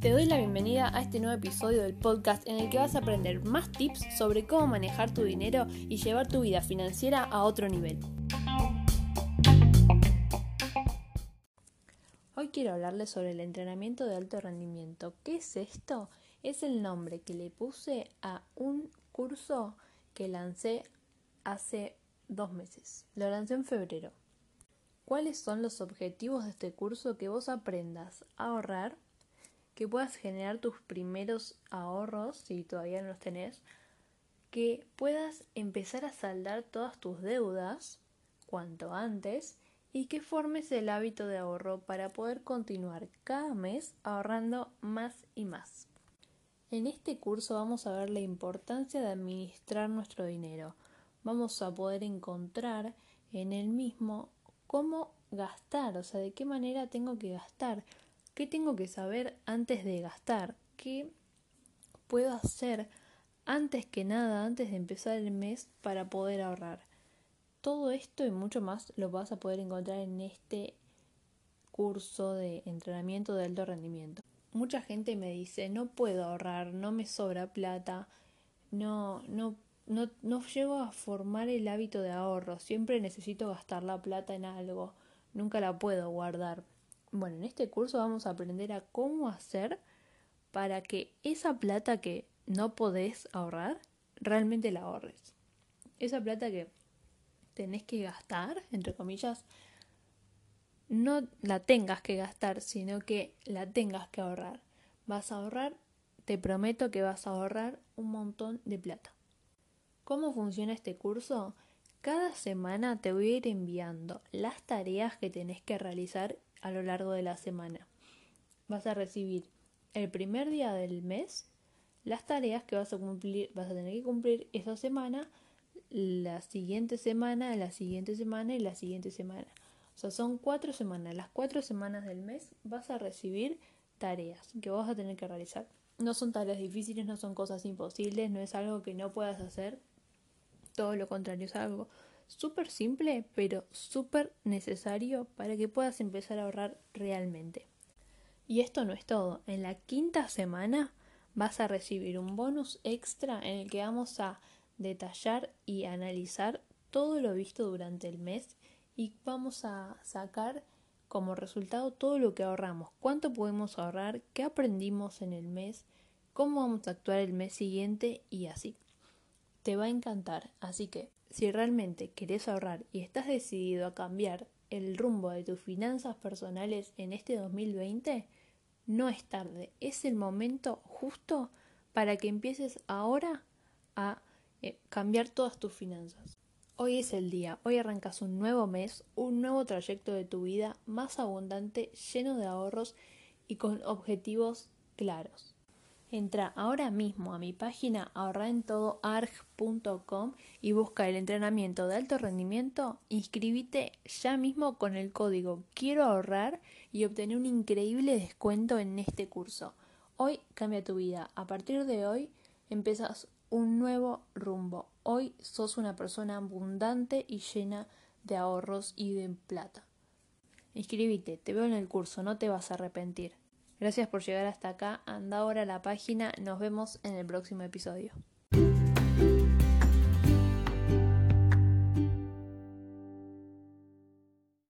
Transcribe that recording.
Te doy la bienvenida a este nuevo episodio del podcast en el que vas a aprender más tips sobre cómo manejar tu dinero y llevar tu vida financiera a otro nivel. Hoy quiero hablarles sobre el entrenamiento de alto rendimiento. ¿Qué es esto? Es el nombre que le puse a un curso que lancé hace dos meses. Lo lancé en febrero. ¿Cuáles son los objetivos de este curso? Que vos aprendas a ahorrar, que puedas generar tus primeros ahorros, si todavía no los tenés, que puedas empezar a saldar todas tus deudas cuanto antes y que formes el hábito de ahorro para poder continuar cada mes ahorrando más y más. En este curso vamos a ver la importancia de administrar nuestro dinero. Vamos a poder encontrar en el mismo cómo gastar, o sea, de qué manera tengo que gastar, qué tengo que saber antes de gastar, qué puedo hacer antes que nada, antes de empezar el mes para poder ahorrar. Todo esto y mucho más lo vas a poder encontrar en este curso de entrenamiento de alto rendimiento. Mucha gente me dice, no puedo ahorrar, no me sobra plata, no, no, no, llego a formar el hábito de ahorro, siempre necesito gastar la plata en algo, nunca la puedo guardar. Bueno, en este curso vamos a aprender a cómo hacer para que esa plata que no podés ahorrar, realmente la ahorres. Esa plata que tenés que gastar, entre comillas, no la tengas que gastar, sino que la tengas que ahorrar. Vas a ahorrar, te prometo que vas a ahorrar un montón de plata. ¿Cómo funciona este curso? Cada semana te voy a ir enviando las tareas que tenés que realizar a lo largo de la semana. Vas a recibir el primer día del mes las tareas que vas a cumplir, vas a tener que cumplir esa semana, la siguiente semana, la siguiente semana y la siguiente semana. O sea, son cuatro semanas. Las cuatro semanas del mes vas a recibir tareas que vas a tener que realizar. No son tareas difíciles, no son cosas imposibles, no es algo que no puedas hacer. Todo lo contrario, es algo súper simple, pero súper necesario para que puedas empezar a ahorrar realmente. Y esto no es todo. En la quinta semana vas a recibir un bonus extra en el que vamos a detallar y analizar todo lo visto durante el mes y vamos a sacar como resultado todo lo que ahorramos, cuánto podemos ahorrar, qué aprendimos en el mes, cómo vamos a actuar el mes siguiente y así. Te va a encantar, así que si realmente querés ahorrar y estás decidido a cambiar el rumbo de tus finanzas personales en este 2020, no es tarde, es el momento justo para que empieces ahora a eh, cambiar todas tus finanzas. Hoy es el día, hoy arrancas un nuevo mes, un nuevo trayecto de tu vida más abundante, lleno de ahorros y con objetivos claros. Entra ahora mismo a mi página ahorraentodoarg.com y busca el entrenamiento de alto rendimiento. Inscribite ya mismo con el código Quiero ahorrar y obtener un increíble descuento en este curso. Hoy cambia tu vida. A partir de hoy empiezas un nuevo rumbo. Hoy sos una persona abundante y llena de ahorros y de plata. Inscríbete, te veo en el curso, no te vas a arrepentir. Gracias por llegar hasta acá. Anda ahora a la página. Nos vemos en el próximo episodio.